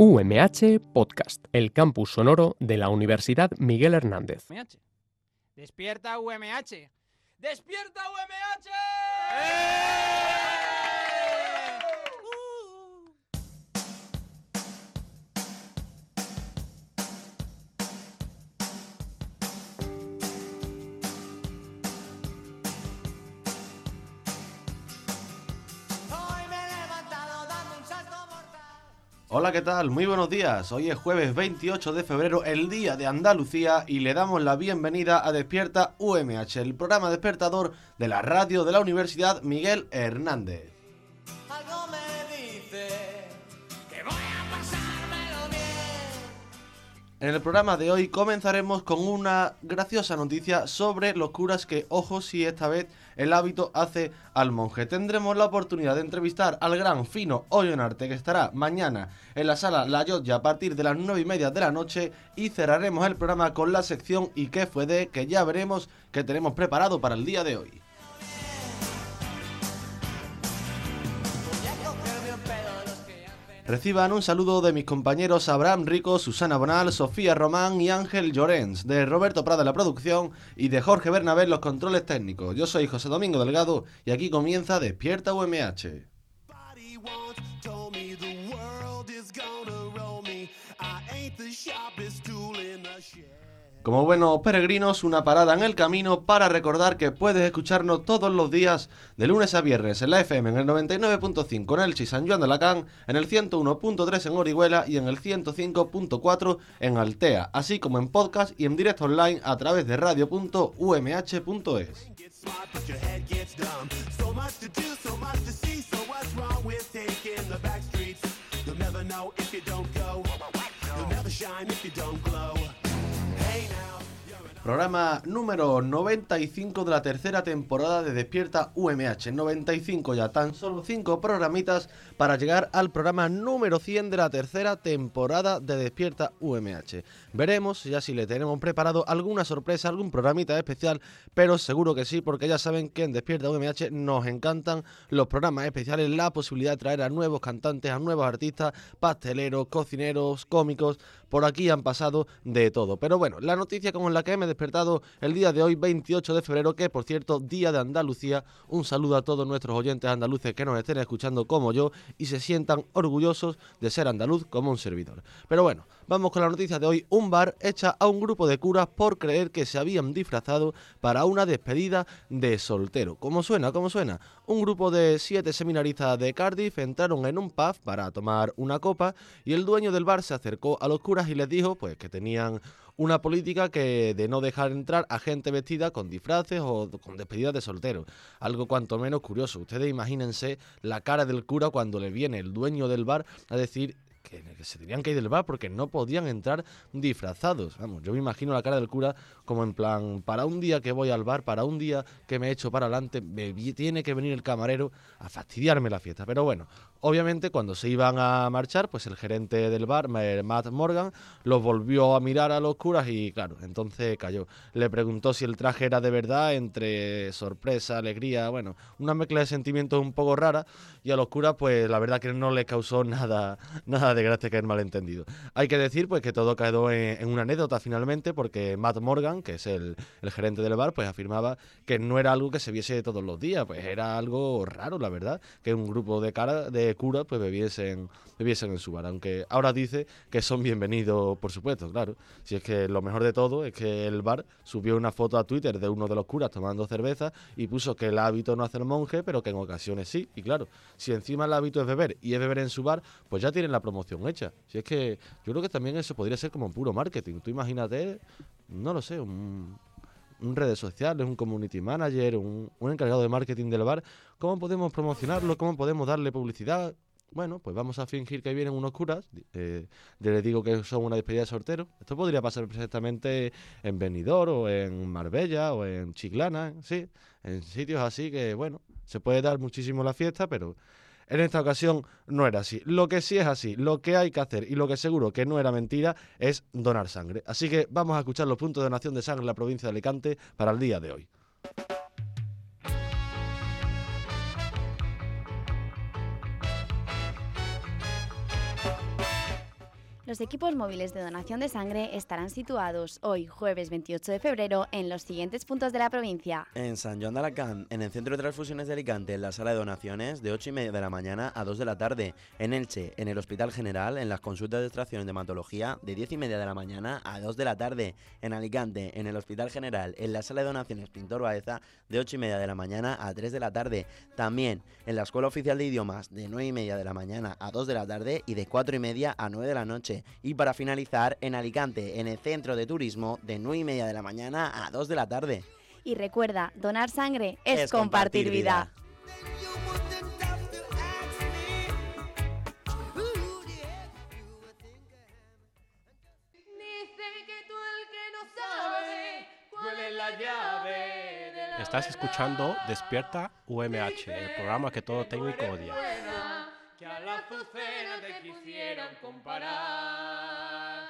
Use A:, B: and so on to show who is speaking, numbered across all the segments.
A: UMH Podcast, el campus sonoro de la Universidad Miguel Hernández.
B: UMH. Despierta UMH. ¡Despierta UMH!
C: Hoy
D: Hola, ¿qué tal? Muy buenos días. Hoy es jueves 28 de febrero, el día de Andalucía, y le damos la bienvenida a Despierta UMH, el programa despertador de la radio de la Universidad Miguel Hernández. En el programa de hoy comenzaremos con una graciosa noticia sobre los curas que, ojo, si esta vez el hábito hace al monje. Tendremos la oportunidad de entrevistar al gran Fino Ollonarte que estará mañana en la sala La Llotja a partir de las 9 y media de la noche y cerraremos el programa con la sección ¿Y qué fue de? que ya veremos que tenemos preparado para el día de hoy. Reciban un saludo de mis compañeros Abraham Rico, Susana Bonal, Sofía Román y Ángel Llorens, de Roberto Prada la producción y de Jorge Bernabé los controles técnicos. Yo soy José Domingo Delgado y aquí comienza Despierta UMH. Como buenos peregrinos, una parada en el camino para recordar que puedes escucharnos todos los días de lunes a viernes en la FM en el 99.5 en Elche y San Juan de Alacán, en el 101.3 en Orihuela y en el 105.4 en Altea, así como en podcast y en directo online a través de radio.umh.es. Programa número 95 de la tercera temporada de Despierta UMH. 95 ya, tan solo 5 programitas para llegar al programa número 100 de la tercera temporada de Despierta UMH. Veremos ya si le tenemos preparado alguna sorpresa, algún programita especial, pero seguro que sí, porque ya saben que en Despierta UMH nos encantan los programas especiales, la posibilidad de traer a nuevos cantantes, a nuevos artistas, pasteleros, cocineros, cómicos. Por aquí han pasado de todo. Pero bueno, la noticia con la que me he despertado el día de hoy, 28 de febrero, que por cierto, Día de Andalucía. Un saludo a todos nuestros oyentes andaluces que nos estén escuchando como yo y se sientan orgullosos de ser andaluz como un servidor. Pero bueno, vamos con la noticia de hoy. Un bar echa a un grupo de curas por creer que se habían disfrazado para una despedida de soltero. ¿Cómo suena? ¿Cómo suena? Un grupo de siete seminaristas de Cardiff entraron en un pub para tomar una copa y el dueño del bar se acercó a los curas y les dijo pues que tenían una política que de no dejar entrar a gente vestida con disfraces o con despedidas de soltero. Algo cuanto menos curioso. Ustedes imagínense la cara del cura cuando le viene el dueño del bar a decir que, se tenían que ir del bar porque no podían entrar disfrazados. Vamos, yo me imagino la cara del cura como en plan, para un día que voy al bar, para un día que me echo para adelante, me tiene que venir el camarero a fastidiarme la fiesta. Pero bueno, obviamente cuando se iban a marchar, pues el gerente del bar, eh, Matt Morgan, los volvió a mirar a los curas y claro, entonces cayó. Le preguntó si el traje era de verdad, entre sorpresa, alegría, bueno, una mezcla de sentimientos un poco rara y a los curas pues la verdad que no les causó nada, nada de gracia que el malentendido. Hay que decir pues que todo quedó en, en una anécdota finalmente porque Matt Morgan, que es el, el gerente del bar, pues afirmaba que no era algo que se viese todos los días, pues era algo raro, la verdad, que un grupo de cara de curas pues bebiesen, bebiesen en su bar, aunque ahora dice que son bienvenidos, por supuesto, claro. Si es que lo mejor de todo es que el bar subió una foto a Twitter de uno de los curas tomando cerveza y puso que el hábito no hace el monje, pero que en ocasiones sí. Y claro, si encima el hábito es beber y es beber en su bar, pues ya tienen la promoción hecha. Si es que yo creo que también eso podría ser como puro marketing. Tú imagínate, no lo sé, un, un redes sociales, un community manager, un, un encargado de marketing del bar, ¿cómo podemos promocionarlo? ¿Cómo podemos darle publicidad? Bueno, pues vamos a fingir que vienen unos curas. eh, les digo que son una despedida de soltero. Esto podría pasar perfectamente en Benidorm o en Marbella o en Chiclana, sí, en sitios así que, bueno, se puede dar muchísimo la fiesta, pero en esta ocasión no era así. Lo que sí es así, lo que hay que hacer y lo que seguro que no era mentira es donar sangre. Así que vamos a escuchar los puntos de donación de sangre en la provincia de Alicante para el día de hoy.
E: Los equipos móviles de donación de sangre estarán situados hoy, jueves 28 de febrero, en los siguientes puntos de la provincia.
F: En San Joan de Alacant, en el Centro de Transfusiones de Alicante, en la sala de donaciones, de 8 y media de la mañana a 2 de la tarde. En Elche, en el Hospital General, en las consultas de extracción de hematología, de 10 y media de la mañana a 2 de la tarde. En Alicante, en el Hospital General, en la sala de donaciones Pintor Baeza, de 8 y media de la mañana a 3 de la tarde. También en la Escuela Oficial de Idiomas, de 9 y media de la mañana a 2 de la tarde y de 4 y media a 9 de la noche. Y para finalizar, en Alicante, en el Centro de Turismo, de 9 y media de la mañana a 2 de la tarde.
E: Y recuerda, donar sangre es,
F: Es
E: compartir,
F: compartir
E: vida.
F: vida.
G: Estás escuchando Despierta UMH, el programa que todo técnico odia.
H: Buena, que a la azucena te quisieron comparar.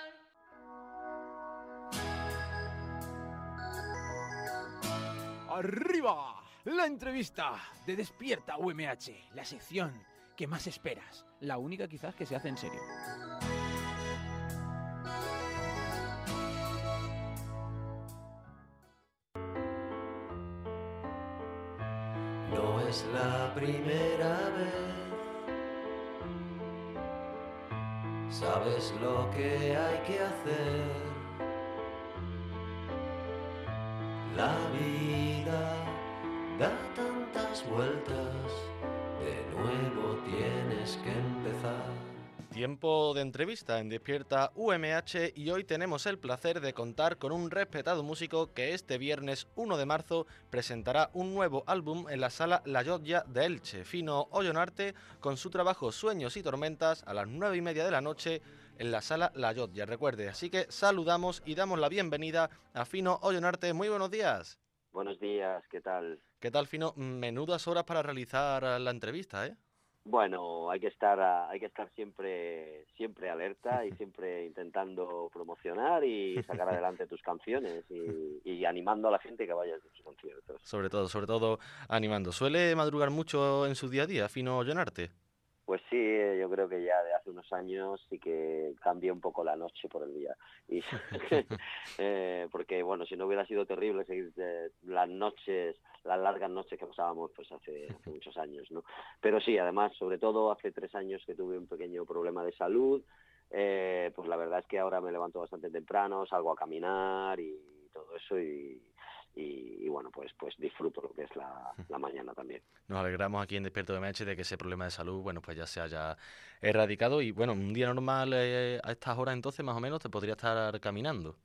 B: ¡Arriba! La entrevista de Despierta UMH, la sección que más esperas, la única quizás que se hace en serio.
I: No es la primera vez. Sabes lo que hay que hacer. La vida da tantas vueltas. De nuevo tienes que empezar.
J: Tiempo de entrevista en Despierta UMH y hoy tenemos el placer de contar con un respetado músico que este viernes 1 de marzo presentará un nuevo álbum en la sala La Llotja de Elche, Fino Ollonarte, con su trabajo Sueños y Tormentas a las 9 y media de la noche en la sala La Llotja, recuerde. Así que saludamos y damos la bienvenida a Fino Ollonarte. Muy buenos días.
K: Buenos días, ¿qué tal?
J: ¿Qué tal, Fino? Menudas horas para realizar la entrevista, ¿eh?
K: Bueno, hay que estar hay que estar siempre siempre alerta y siempre intentando promocionar y sacar adelante tus canciones y, y animando a la gente que vaya a tus conciertos.
J: Sobre todo, sobre todo animando. ¿Suele madrugar mucho en su día a día, Fino Llenarte?
K: Pues sí, eh, yo creo que ya de hace unos años sí que cambié un poco la noche por el día. Y, eh, porque, bueno, si no hubiera sido terrible seguir eh, las noches, las largas noches que pasábamos pues hace, hace muchos años, ¿no? Pero sí, además, sobre todo hace tres años que tuve un pequeño problema de salud, eh, pues la verdad es que ahora me levanto bastante temprano, salgo a caminar y todo eso y, y, y bueno, pues pues disfruto lo que es la, la mañana también.
J: Nos alegramos aquí en Despierto de MH de que ese problema de salud, bueno, pues ya se haya erradicado y bueno, un día normal eh, a estas horas entonces más o menos te podría estar caminando.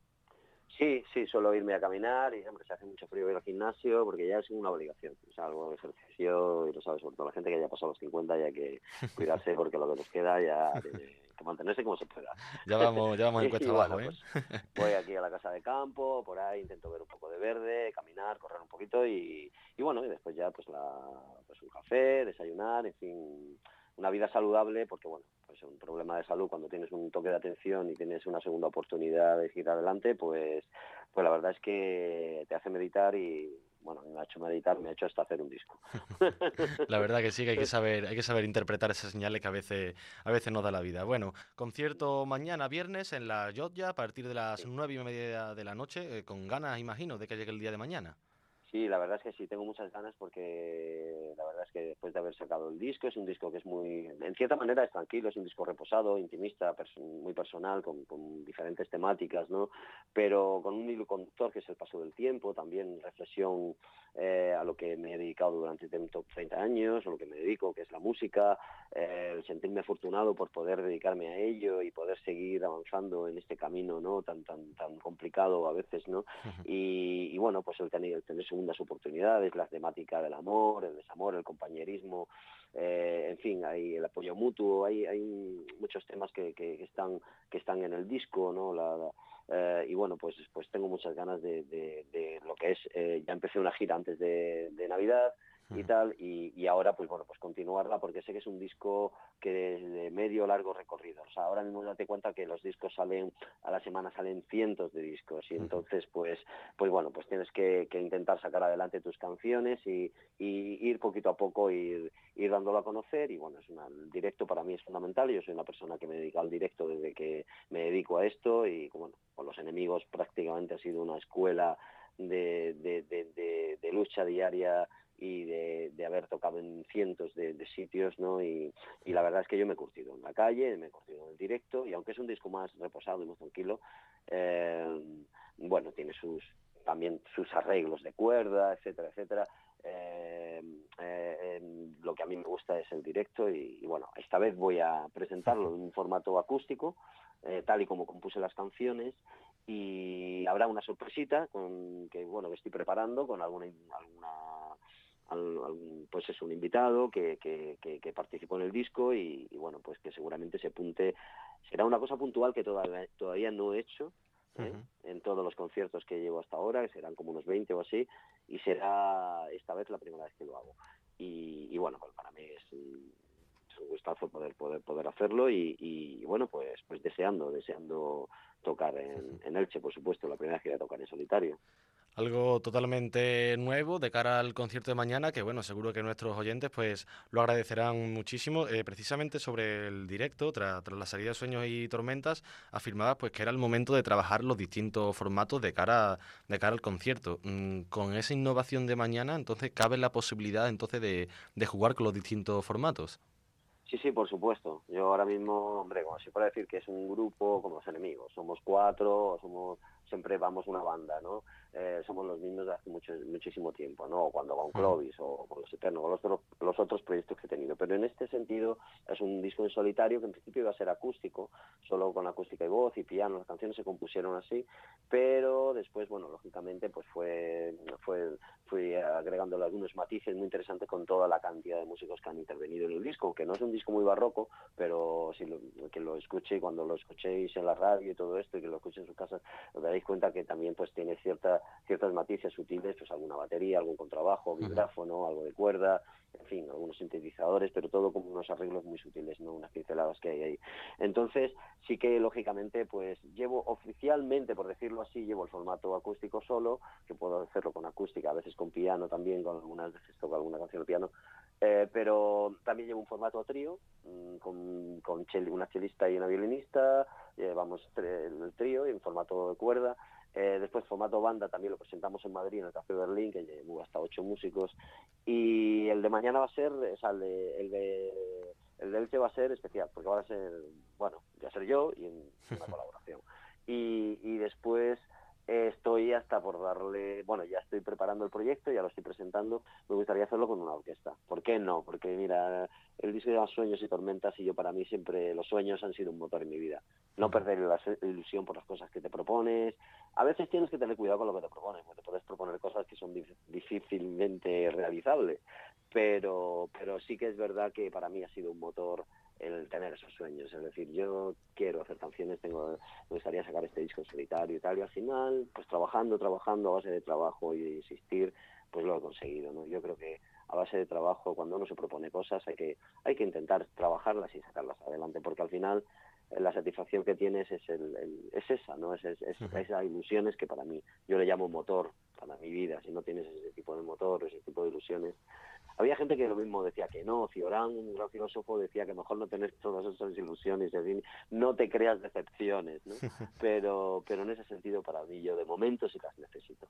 K: Sí, sí, suelo irme a caminar y hombre, se hace mucho frío ir al gimnasio porque ya es una obligación. O sea, algo de ejercicio y lo sabes, sobre todo la gente que ya ha pasado los 50 ya hay que cuidarse porque lo que nos queda ya tiene que mantenerse como se pueda.
J: Ya vamos, ya vamos en cuesta
K: bueno,
J: abajo, ¿eh?
K: pues, voy aquí a la casa de campo, por ahí intento ver un poco de verde, caminar, correr un poquito y, y bueno, y después ya pues, la, pues un café, desayunar, en fin, una vida saludable porque bueno, pues un problema de salud cuando tienes un toque de atención y tienes una segunda oportunidad de ir adelante, pues, pues la verdad es que te hace meditar y bueno, me ha hecho meditar, me ha hecho hasta hacer un disco.
J: La verdad que sí, que hay que saber, hay que saber interpretar esas señales que a veces, a veces nos da la vida. Bueno, concierto mañana viernes en la Jotja a partir de las nueve y media de la noche, eh, con ganas, imagino, de que llegue el día de mañana.
K: Sí, la verdad es que sí, tengo muchas ganas porque la verdad es que después de haber sacado el disco, es un disco que es muy, en cierta manera es tranquilo, es un disco reposado, intimista, muy personal, con, con diferentes temáticas, ¿no? Pero con un hilo conductor que es el paso del tiempo, también reflexión eh, a lo que me he dedicado durante 30 años, a lo que me dedico, que es la música, eh, el sentirme afortunado por poder dedicarme a ello y poder seguir avanzando en este camino, ¿no? Tan, tan, tan complicado a veces, ¿no? y, y bueno, pues el tener, el tener segundas oportunidades, la temática del amor, el desamor, el compañerismo, eh, en fin, hay el apoyo mutuo, hay, muchos temas que, están que están en el disco, ¿no? La, eh, y bueno, pues pues tengo muchas ganas de, lo que es, eh, ya empecé una gira antes de Navidad y tal, y, y, ahora pues bueno, pues continuarla porque sé que es un disco que es de medio largo recorrido. O sea, ahora mismo date cuenta que los discos salen, a la semana salen cientos de discos y entonces pues, pues bueno, pues tienes que, que intentar sacar adelante tus canciones y, y, ir poquito a poco, ir, ir dándolo a conocer y bueno, es una, el directo para mí es fundamental, yo soy una persona que me dedica al directo desde que me dedico a esto y bueno, con los enemigos prácticamente ha sido una escuela de, de, de, de lucha diaria y de, haber tocado en cientos de, sitios, ¿no? Y, la verdad es que yo me he curtido en la calle, me he curtido en el directo, y aunque es un disco más reposado y más tranquilo, eh, bueno, tiene sus también sus arreglos de cuerda, etcétera, etcétera. Eh, eh, lo que a mí me gusta es el directo y, bueno, esta vez voy a presentarlo en un formato acústico, tal y como compuse las canciones y habrá una sorpresita con que bueno que estoy preparando con alguna algún, pues es un invitado que, que, que, que, participó en el disco y, y, bueno pues que seguramente se apunte será una cosa puntual que todavía todavía no he hecho ¿eh? uh -huh. en todos los conciertos que llevo hasta ahora que serán como unos 20 o así y será esta vez la primera vez que lo hago y, y bueno pues para mí es es un gustazo poder poder poder hacerlo y, y, bueno pues pues deseando deseando tocar en, en Elche por supuesto la primera vez que voy a tocar en solitario
D: algo totalmente nuevo de cara al concierto de mañana, que bueno, seguro que nuestros oyentes pues lo agradecerán muchísimo. Eh, precisamente sobre el directo, tras, la salida de Sueños y Tormentas, afirmaba pues que era el momento de trabajar los distintos formatos de cara, de cara al concierto. Mm, con esa innovación de mañana, entonces cabe la posibilidad entonces de, de jugar con los distintos formatos.
K: Sí, sí, por supuesto. Yo ahora mismo, hombre, como si fuera decir que es un grupo como los enemigos, somos cuatro, somos siempre vamos una banda, ¿no? Eh, somos los mismos de hace mucho, muchísimo tiempo, ¿no? Cuando va un Clovis o con los Eternos, o los, otros, los otros proyectos que he tenido. Pero en este sentido es un disco en solitario que en principio iba a ser acústico, solo con acústica y voz y piano. Las canciones se compusieron así, pero después, bueno, lógicamente, pues fue, fue fui agregándole algunos matices muy interesantes con toda la cantidad de músicos que han intervenido en el disco, que no es un disco muy barroco, pero si lo, que lo escuche cuando lo escuchéis en la radio y todo esto y que lo escuche en su casa, os daréis cuenta que también pues tiene cierta, ciertas matices sutiles, pues alguna batería, algún contrabajo, vibráfono, algo de cuerda, en fin, algunos sintetizadores, pero todo como unos arreglos muy sutiles, no unas pinceladas que hay ahí. Entonces, sí que lógicamente, pues llevo oficialmente, por decirlo así, llevo el formato acústico solo, que puedo hacerlo con acústica, a veces con piano también, con algunas veces toco alguna canción de piano, eh, pero también llevo un formato trío, mmm, con, con chel una chelista y una violinista, llevamos el trío en formato de cuerda, eh, después, formato banda, también lo presentamos en Madrid, en el Café Berlín, que llevó hasta ocho músicos. Y el de mañana va a ser, o sea, el de, el de, el de Elche va a ser especial, porque va a ser, bueno, ya ser yo y en una colaboración. Y, y después eh, estoy hasta por darle, bueno, ya estoy preparando el proyecto, ya lo estoy presentando, me gustaría hacerlo con una orquesta. ¿Por qué no? Porque mira, el disco de Sueños y Tormentas y yo para mí siempre los sueños han sido un motor en mi vida. No perder la ilusión por las cosas que te propones. A veces tienes que tener cuidado con lo que te propones, porque te puedes proponer cosas que son difícilmente realizables, pero, pero sí que es verdad que para mí ha sido un motor el tener esos sueños, es decir, yo quiero hacer canciones, tengo, me gustaría sacar este disco en solitario y tal, y al final, pues trabajando, trabajando a base de trabajo y insistir, pues lo he conseguido, ¿no? Yo creo que a base de trabajo, cuando uno se propone cosas, hay que, hay que intentar trabajarlas y sacarlas adelante, porque al final la satisfacción que tienes es el, el es esa, ¿no? Es, es, es uh -huh. esa ilusiones que para mí, yo le llamo motor para mi vida, si no tienes ese tipo de motor, ese tipo de ilusiones, había gente que lo mismo decía que no, Ciorán, un gran filósofo, decía que mejor no tener todas esas ilusiones, es decir, no te creas decepciones, ¿no? pero, pero en ese sentido para mí yo de momento sí las necesito.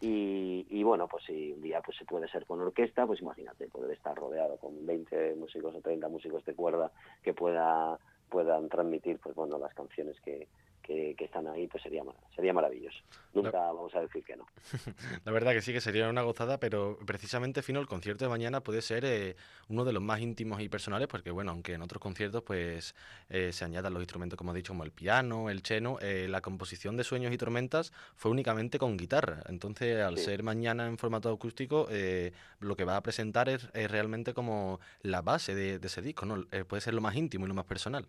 K: Y, y bueno, pues si un día pues se puede ser con orquesta, pues imagínate, poder estar rodeado con 20 músicos o 30 músicos de cuerda que pueda puedan transmitir pues bueno las canciones que, que, que, están ahí, pues sería, sería maravilloso. Nunca vamos a decir que no.
D: la verdad que sí, que sería una gozada, pero precisamente, Fino, el concierto de mañana puede ser eh, uno de los más íntimos y personales, porque, bueno, aunque en otros conciertos pues eh, se añadan los instrumentos, como he dicho, como el piano, el cheno, eh, la composición de Sueños y Tormentas fue únicamente con guitarra. Entonces, al sí. ser mañana en formato acústico, eh, lo que va a presentar es, es, realmente como la base de, de ese disco, ¿no? puede ser lo más íntimo y lo más personal.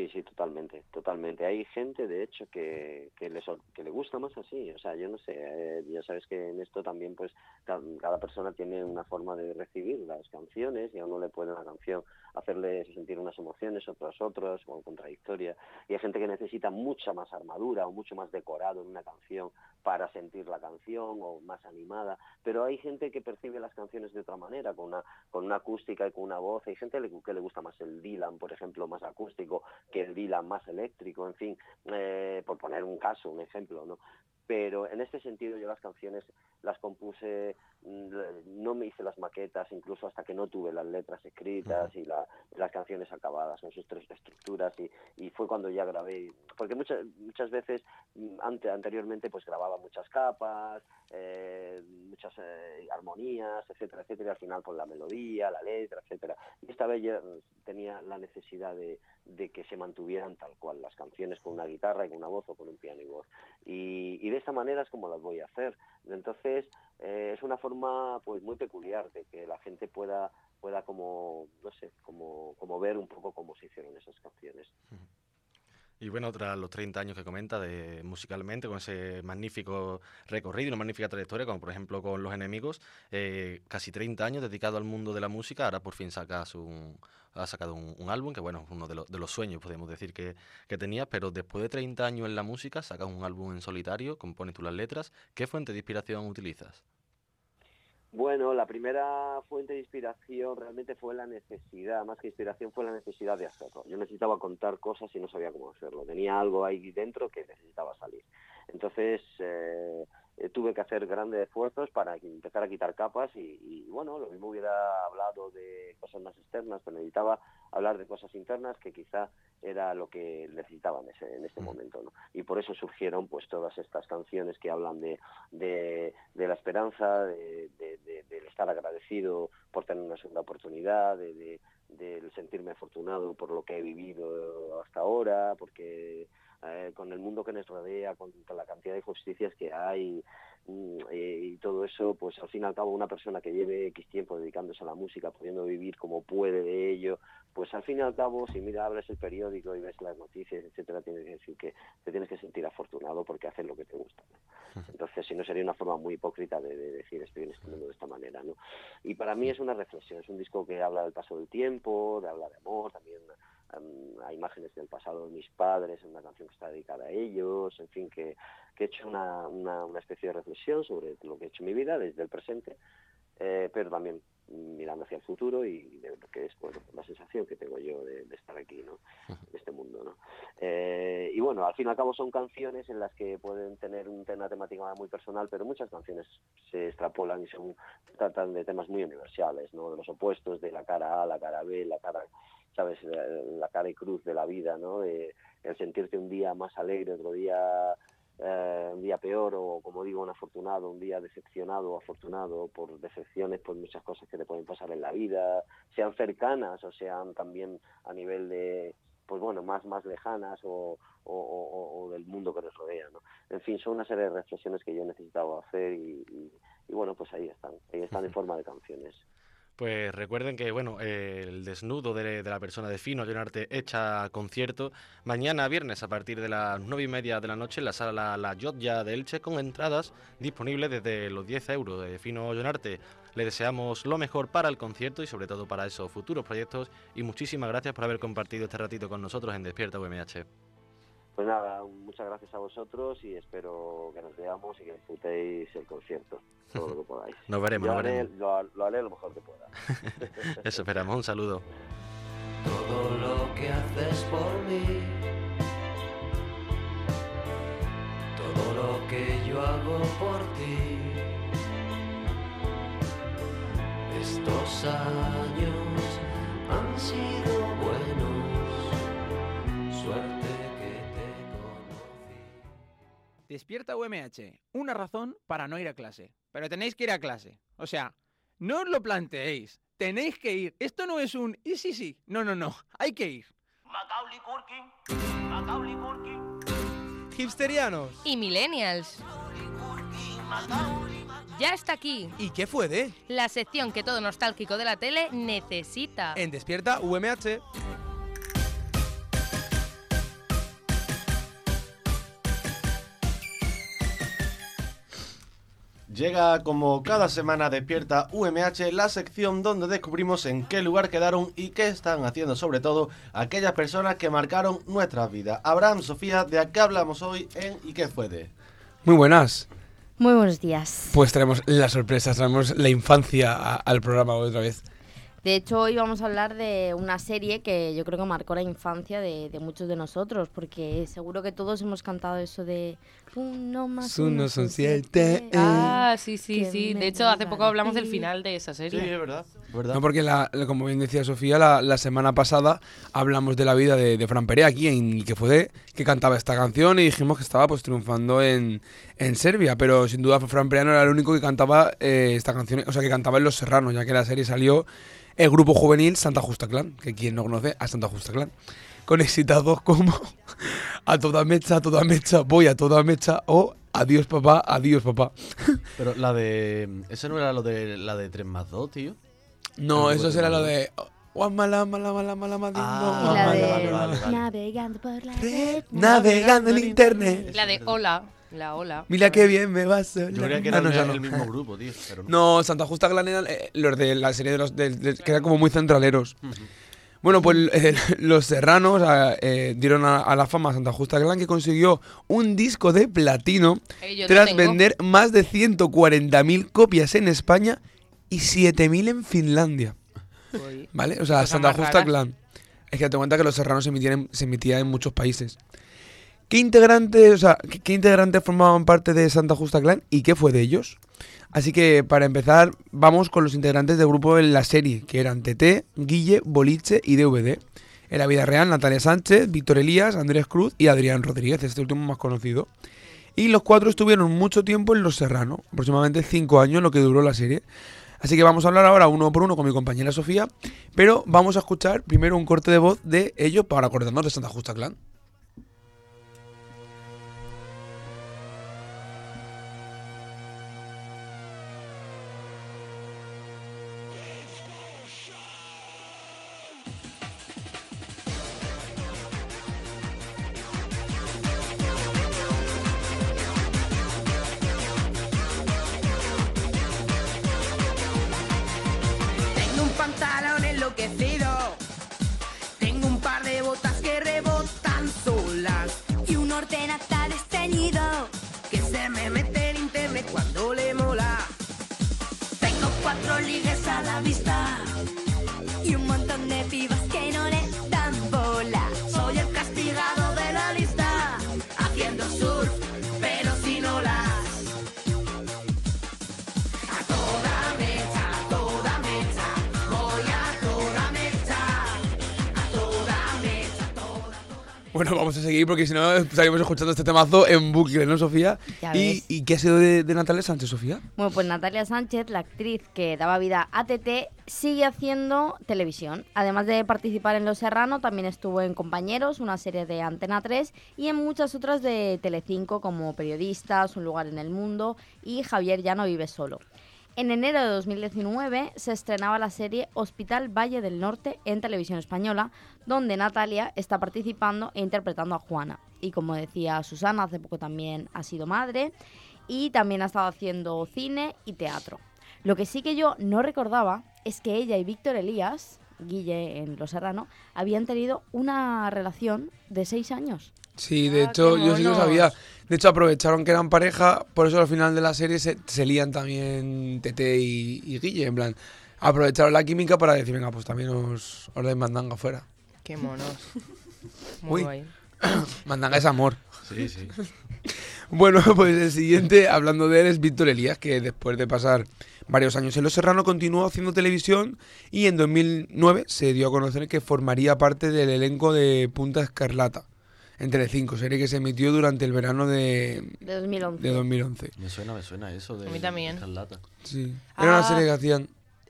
K: Sí, sí, totalmente, totalmente. Hay gente, de hecho, que, que, le, que le gusta más así. O sea, yo no sé, eh, ya sabes que en esto también, pues, ca- cada, persona tiene una forma de recibir las canciones y a uno le puede una canción hacerle sentir unas emociones, otras otras, o contradictoria. Y hay gente que necesita mucha más armadura o mucho más decorado en una canción para sentir la canción o más animada. Pero hay gente que percibe las canciones de otra manera, con una, con una acústica y con una voz. Hay gente que le gusta más el Dylan, por ejemplo, más acústico que el Dylan más eléctrico, en fin, eh, por poner un caso, un ejemplo, ¿no? Pero en este sentido yo las canciones las compuse, mm, no me hice las maquetas incluso hasta que no tuve las letras escritas y la- las canciones acabadas con sus tres estructuras y, y fue cuando ya grabé, porque muchas muchas veces mm, ante, anteriormente pues grababa muchas capas, eh, muchas eh, armonías, etcétera, etcétera, y al final con la melodía, la letra, etcétera. Y esta vez ya mm, tenía la necesidad de, de que se mantuvieran tal cual las canciones con una guitarra y con una voz o con un piano y voz. Y, y de esta manera es como las voy a hacer. Entonces eh, es una forma pues muy peculiar de que la gente pueda pueda como no sé como como ver un poco cómo se hicieron esas canciones.
D: Y bueno, tras los 30 años que comenta musicalmente, con ese magnífico recorrido y una magnífica trayectoria, como por ejemplo con Los Enemigos, eh, casi 30 años dedicado al mundo de la música, ahora por fin sacas un, ha sacado un, álbum, que bueno, es uno de, los- de los sueños, podemos decir, que, que tenías, pero después de 30 años en la música, sacas un álbum en solitario, compones tú las letras. ¿Qué fuente de inspiración utilizas?
K: Bueno, la primera fuente de inspiración realmente fue la necesidad, más que inspiración fue la necesidad de hacerlo. Yo necesitaba contar cosas y no sabía cómo hacerlo. Tenía algo ahí dentro que necesitaba salir. Entonces eh, tuve que hacer grandes esfuerzos para empezar a quitar capas y, y, bueno, lo mismo hubiera hablado de cosas más externas, pero necesitaba hablar de cosas internas que quizá era lo que necesitaba en, ese, en este momento. ¿no? Y por eso surgieron pues todas estas canciones que hablan de, de, de la esperanza, de, de- de- del estar agradecido por tener una segunda oportunidad, de, de- del sentirme afortunado por lo que he vivido hasta ahora, porque eh, con el mundo que nos rodea, con, con la cantidad de injusticias que hay y todo eso, pues al fin y al cabo una persona que lleve X tiempo dedicándose a la música, pudiendo vivir como puede de ello, pues al fin y al cabo, si mira, abres el periódico y ves las noticias, etcétera, tienes que decir que te tienes que sentir afortunado porque haces lo que te gusta. ¿no? Entonces, si no sería una forma muy hipócrita de, de decir estoy en este mundo de esta manera, ¿no? Y para mí es una reflexión, es un disco que habla del paso del tiempo, de habla de amor, también um, hay imágenes del pasado de mis padres, una canción que está dedicada a ellos, en fin, que, que he hecho una, una, una especie de reflexión sobre lo que he hecho en mi vida desde el presente, eh, pero también mirando hacia el futuro y de lo que es bueno, la sensación que tengo yo de, de estar aquí, ¿no? en este mundo. ¿no? Eh, y bueno, al fin y al cabo son canciones en las que pueden tener un tema temática muy personal, pero muchas canciones se extrapolan y son, tratan de temas muy universales, ¿no? de los opuestos, de la cara A, la cara B, la cara sabes la, la cara y cruz de la vida no de el sentirte un día más alegre otro día eh, un día peor o como digo un afortunado un día decepcionado o afortunado por decepciones por muchas cosas que te pueden pasar en la vida sean cercanas o sean también a nivel de pues bueno más más lejanas o, o, o, o del mundo que nos rodea no en fin son una serie de reflexiones que yo he necesitado hacer y, y, y bueno pues ahí están ahí están en forma de canciones
D: Pues recuerden que, bueno, eh, el desnudo de, de la persona de Fino Llenarte echa concierto mañana viernes a partir de las nueve y media de la noche en la sala La Jotja de Elche con entradas disponibles desde los 10 euros de Fino Llenarte. Le deseamos lo mejor para el concierto y sobre todo para esos futuros proyectos y muchísimas gracias por haber compartido este ratito con nosotros en Despierta UMH.
K: Pues nada, muchas gracias a vosotros y espero que nos veamos y que disfrutéis el concierto, todo lo que podáis.
D: Nos veremos,
K: Yo
D: nos
K: haré,
D: veremos.
K: Lo, lo haré lo mejor que pueda.
D: Eso esperamos, un saludo.
I: Todo lo que haces por mí, todo lo que yo hago por ti. Estos años han sido
B: Despierta UMH, una razón para no ir a clase. Pero tenéis que ir a clase. O sea, no os lo planteéis. Tenéis que ir. Esto no es un y sí, sí. No, no, no. Hay que ir.
L: Macaulay Culkin, Macaulay Culkin,
M: Hipsterianos.
N: Y millennials. Ya está aquí.
M: ¿Y qué fue de?
N: La sección que todo nostálgico de la tele necesita.
M: En Despierta UMH.
D: Llega como cada semana despierta UMH, la sección donde descubrimos en qué lugar quedaron y qué están haciendo sobre todo aquellas personas que marcaron nuestras vidas. Abraham, Sofía, ¿de qué hablamos hoy en ¿Y qué fue de?
M: Muy buenas.
O: Muy buenos días.
M: Pues traemos las sorpresas, traemos la infancia a- al programa otra vez.
O: De hecho, hoy vamos a hablar de una serie que yo creo que marcó la infancia de, de muchos de nosotros, porque seguro que todos hemos cantado eso de uno más
M: Uno son siete.
N: Ah, sí, sí,
O: Que
N: sí. De hecho, hace poco hablamos del final de esa serie.
D: verdad. ¿verdad?
M: No, porque la- la- como bien decía Sofía, la, la semana pasada hablamos de la vida de, de Fran Perea aquí en ¿Y qué fue de? que cantaba esta canción y dijimos que estaba pues triunfando en, en Serbia, pero sin duda Fran Perea no era el único que cantaba eh, esta canción, o sea que cantaba en Los Serranos, ya que la serie salió el grupo juvenil Santa Justa Clan, que quien no conoce a Santa Justa Clan, con exitazos como A toda mecha, a toda mecha, voy a toda mecha o Adiós papá, adiós papá.
D: Pero la de... ¿Ese no era lo de la de 3 más 2, tío?
M: No,
D: Ah,
M: eso
D: pues,
M: será lo de... "Guau, mala, mala, mala, mala, mala,
D: Ah,
M: guau,
O: Y la de
M: mala, mala".
O: Navegando por la red.
M: Navegando en internet.
N: La de Hola. La Hola.
M: Mira qué bien me vas.
D: Yo creía que
M: Ah,
D: era
M: no,
D: el,
M: esa no.
D: el mismo grupo, tío. Pero no.
M: No, Santa Justa Clan eran eh, los de la serie de los que eran como muy centraleros. Bueno, pues eh, los serranos eh, dieron a, a la fama a Santa Justa Clan que consiguió un disco de platino tras vender más de 140.000 copias en España y 7.000 en Finlandia.
N: Uy.
M: ¿Vale? O sea, Santa Justa
N: raras.
M: Clan. Es que te cuenta que los serranos se emitían en, se emitían en muchos países. ¿Qué integrantes, o sea, qué, integrantes formaban parte de Santa Justa Clan y qué fue de ellos? Así que para empezar, vamos con los integrantes del grupo en la serie, que eran TT, Guille, Boliche y DVD. En la vida real, Natalia Sánchez, Víctor Elías, Andrés Cruz y Adrián Rodríguez, este último más conocido. Y los cuatro estuvieron mucho tiempo en Los Serrano, aproximadamente cinco años lo que duró la serie. Así que vamos a hablar ahora uno por uno con mi compañera Sofía, pero vamos a escuchar primero un corte de voz de ellos para acordarnos de Santa Justa Clan. Bueno, vamos a seguir porque si no estaríamos escuchando este temazo en bucle, ¿no, Sofía?
O: Ya
M: ¿Y,
O: ves.
M: ¿Y qué ha sido de, de Natalia Sánchez, Sofía?
O: Bueno, pues Natalia Sánchez, la actriz que daba vida a TT, sigue haciendo televisión. Además de participar en Los Serrano, también estuvo en Compañeros, una serie de Antena 3, y en muchas otras de Telecinco como Periodistas, Un lugar en el mundo y Javier ya no vive solo. En enero de 2019 se estrenaba la serie Hospital Valle del Norte en televisión española, donde Natalia está participando e interpretando a Juana. Y como decía Susana, hace poco también ha sido madre y también ha estado haciendo cine y teatro. Lo que sí que yo no recordaba es que ella y Víctor Elías, Guille en Los Serrano, habían tenido una relación de seis años.
M: Sí, de
O: Ah,
M: hecho, yo sí lo sabía. De hecho, aprovecharon que eran pareja, por eso al final de la serie se, se lían también Tete y, y Guille, en plan, aprovecharon la química para decir, venga, pues también os, os den mandanga fuera.
N: Qué monos. Muy
M: Uy.
N: guay.
M: mandanga es amor.
D: Sí, sí.
M: Bueno, pues el siguiente, hablando de él, es Víctor Elías, que después de pasar varios años en Los Serrano continuó haciendo televisión y en 2009 se dio a conocer que formaría parte del elenco de Punta Escarlata en Telecinco, serie que se emitió durante el verano de,
O: De 2011.
M: de 2011.
D: Me suena, me suena eso de
N: A mí también.
D: Escarlata.
M: Sí. Era una
N: Ah.
M: serie que hacían...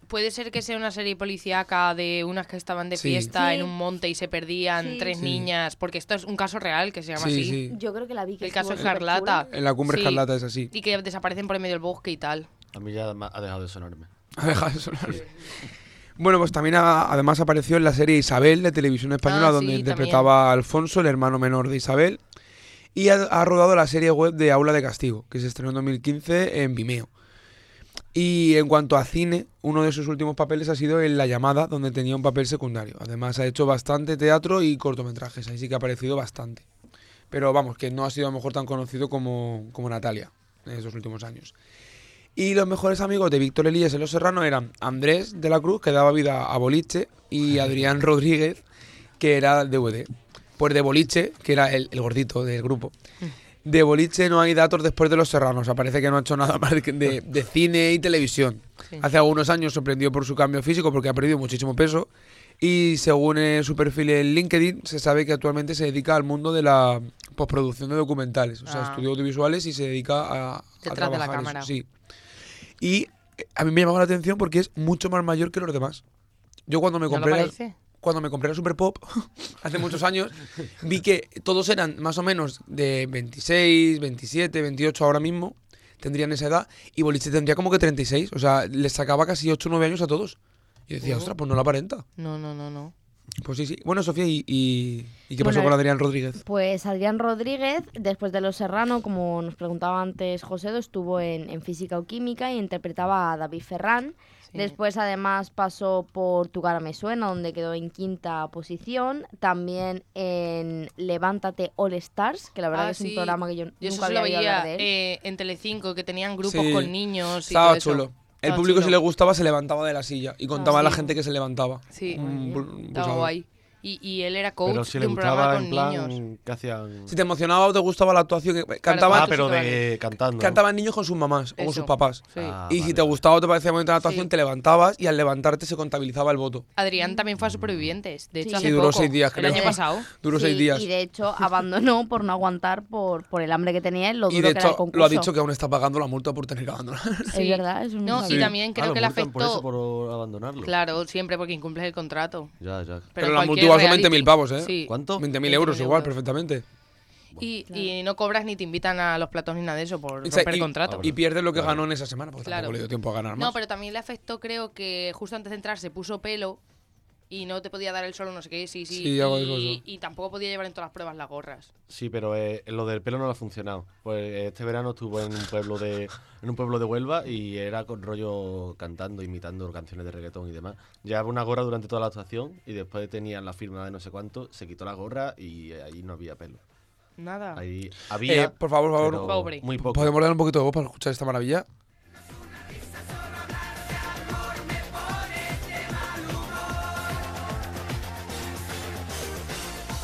N: Puede ser que sea una serie policíaca de unas que estaban de
M: Sí.
N: fiesta
O: Sí.
N: en un monte y se perdían
O: Sí.
N: tres
M: Sí.
N: niñas, porque esto es un caso real que se llama
M: Sí,
N: así.
M: sí.
O: Yo creo que la vi que
N: El caso. Escarlata.
M: En la cumbre
N: Sí.
M: Escarlata es así.
N: Y que desaparecen por el medio del bosque y tal.
D: A mí ya ha dejado de sonarme.
M: Ha dejado de sonar. Bueno, pues también ha- además apareció en la serie Isabel de televisión española,
N: Ah,
M: donde
N: sí,
M: interpretaba a Alfonso, el hermano menor de Isabel. Y ha, ha rodado la serie web de Aula de Castigo, que se estrenó en 2015 en Vimeo. Y en cuanto a cine, uno de sus últimos papeles ha sido en La llamada, donde tenía un papel secundario. Además ha hecho bastante teatro y cortometrajes, ahí sí que ha aparecido bastante. Pero vamos, que no ha sido a lo mejor tan conocido como, como Natalia en esos últimos años. Y los mejores amigos de Víctor Elías en Los Serrano eran Andrés de la Cruz, que daba vida a Boliche, y Adrián Rodríguez, que era DVD. Pues de Boliche, que era el, el gordito del grupo. De Boliche no hay datos después de Los Serranos. O sea, parece que no ha hecho nada más de, de cine y televisión.
N: Sí.
M: Hace algunos años sorprendió por su cambio físico porque ha perdido muchísimo peso. Y según eh, su perfil en LinkedIn, se sabe que actualmente se dedica al mundo de la postproducción de documentales. O sea,
N: Ah.
M: estudia audiovisuales y se dedica a, a
N: Detrás de la
M: trabajar eso,
N: cámara.
M: sí. Y a mí me llamaba la atención porque es mucho más mayor que los demás. Yo cuando me
N: ¿No lo
M: compré cuando me compré la Super Pop hace muchos años, vi que todos eran más o menos de 26, 27, 28 ahora mismo, tendrían esa edad, y Boliche tendría como que 36, o sea, les sacaba casi 8 o 9 años a todos. Y decía, ostras, pues no la aparenta.
N: No, no, no, no.
M: Pues sí, sí. Bueno, Sofía, ¿y, y, y qué pasó
O: Bueno,
M: con Adrián Rodríguez?
O: Pues Adrián Rodríguez, después de Los Serrano, como nos preguntaba antes José, estuvo en, en Física o Química y interpretaba a David Ferrán. Después, además, pasó por Tu cara me suena, donde quedó en quinta posición. También en Levántate All Stars, que la verdad
N: Ah,
O: que es un programa que yo,
N: Yo eso
O: nunca
N: se lo
O: había oído
N: veía
O: hablar de él.
N: eh, en Telecinco, que tenían grupos
M: Sí.
N: con niños y
M: Estaba
N: todo eso.
M: El público, si le gustaba, se levantaba de la silla y contaba a la gente que se levantaba.
N: Sí,
M: Un bu- un
N: estaba
M: pulsador.
N: guay. Y, y él era coach
D: Pero si
N: de
D: le
N: un programa con
D: en plan,
N: niños.
D: ¿qué hacían?
M: Si te emocionaba o te gustaba la actuación, que cantaban,
D: Ah, pero de cantando.
M: cantaban niños con sus mamás o con sus papás.
N: sí. Ah,
M: y si te gustaba o te parecía bonita la actuación, te levantabas y al levantarte se contabilizaba el voto.
N: Adrián también fue a Supervivientes. De hecho,
O: Sí.
N: hace
M: Sí, duró
N: poco,
M: seis días,
N: El
M: creo.
N: año pasado.
M: Duró
O: Sí,
M: seis días.
O: Y de hecho abandonó por no aguantar por, por el hambre que tenía y lo duro
M: Y de
O: que era el concurso.
M: lo ha dicho que aún está pagando la multa por tener que abandonar.
O: Es verdad, eso no
N: No, y también creo
D: Ah, lo
N: que le afectó.
D: por eso, por abandonarlo.
N: Claro, siempre porque incumples el contrato.
D: Ya, ya.
M: Pero, la multa igual son
N: reality.
M: 20.000 pavos, ¿eh?
N: Sí.
D: ¿Cuánto?
M: 20.000 euros
N: 20.000
M: igual,
N: euros.
M: perfectamente.
N: Y, y no cobras ni te invitan a los platos ni nada de eso por
M: se-
N: romper
M: y-
N: contrato.
M: y pierdes lo que ganó en esa semana, porque
N: Claro.
M: tampoco le dio tiempo a ganar más.
N: No, pero también le afectó, creo que justo antes de entrar se puso pelo y no te podía dar el sol no sé qué, sí, sí.
M: Sí,
N: y,
M: eso.
N: y tampoco podía llevar en todas las pruebas las gorras.
D: Sí, pero eh, lo del pelo no le ha funcionado. Pues este verano estuvo en un pueblo de en un pueblo de Huelva y era con rollo cantando, imitando canciones de reggaetón y demás. Llevaba una gorra durante toda la actuación y después tenían la firma de no sé cuánto, se quitó la gorra y eh, ahí no había pelo.
N: Nada.
D: Ahí había,
M: Eh, por favor, por favor.
D: muy poco.
M: ¿Podemos dar un poquito de voz para escuchar esta maravilla?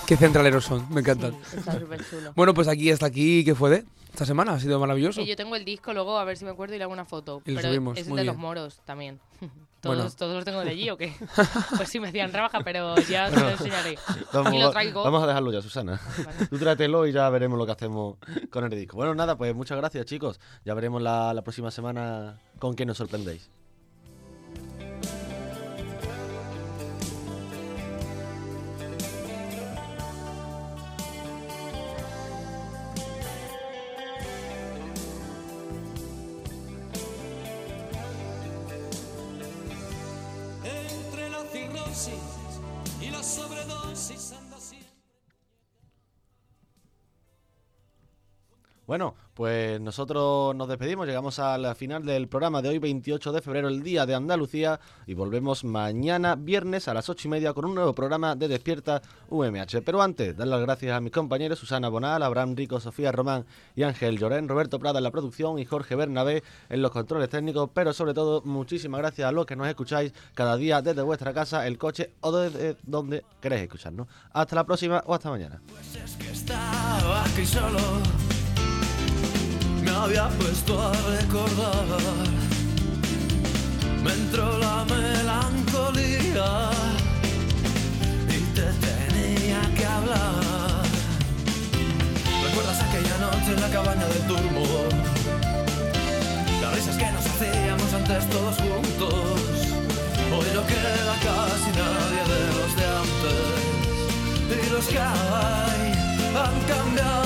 M: Qué centraleros son, me encantan.
O: Sí, está súper chulo.
M: Bueno, pues aquí hasta aquí, ¿qué fue de esta semana? Ha sido maravilloso.
N: Y yo tengo el disco luego, a ver si me acuerdo y le hago una foto.
M: Y lo
N: pero
M: subimos,
N: es
M: muy
N: de
M: bien.
N: los moros también. Todos,
M: Bueno.
N: todos los tengo de allí o qué? pues sí, me hacían rebaja, pero ya te lo enseñaré.
D: Vamos,
N: y lo traigo.
D: vamos a dejarlo ya, Susana. Tú tráetelo y ya veremos lo que hacemos con el disco. Bueno, nada, pues muchas gracias, chicos. Ya veremos la, la próxima semana con qué nos sorprendéis. Bueno, pues nosotros nos despedimos, llegamos a la final del programa de hoy, 28 de febrero, el Día de Andalucía, y volvemos mañana, viernes, a las 8 y media, con un nuevo programa de Despierta UMH. Pero antes, dar las gracias a mis compañeros Susana Bonal, Abraham Rico, Sofía Román y Ángel Llorén, Roberto Prada en la producción y Jorge Bernabé en los controles técnicos, pero sobre todo, muchísimas gracias a los que nos escucháis cada día desde vuestra casa, el coche o desde donde queréis escucharnos. Hasta la próxima o hasta mañana.
P: que estaba aquí solo me había puesto a recordar. Me entró la melancolía y te tenía que hablar. ¿recuerdas aquella noche en la cabaña del turmo? las risas que nos hacíamos antes todos juntos. Hoy no queda casi nadie de los de antes. Y los que hay han cambiado,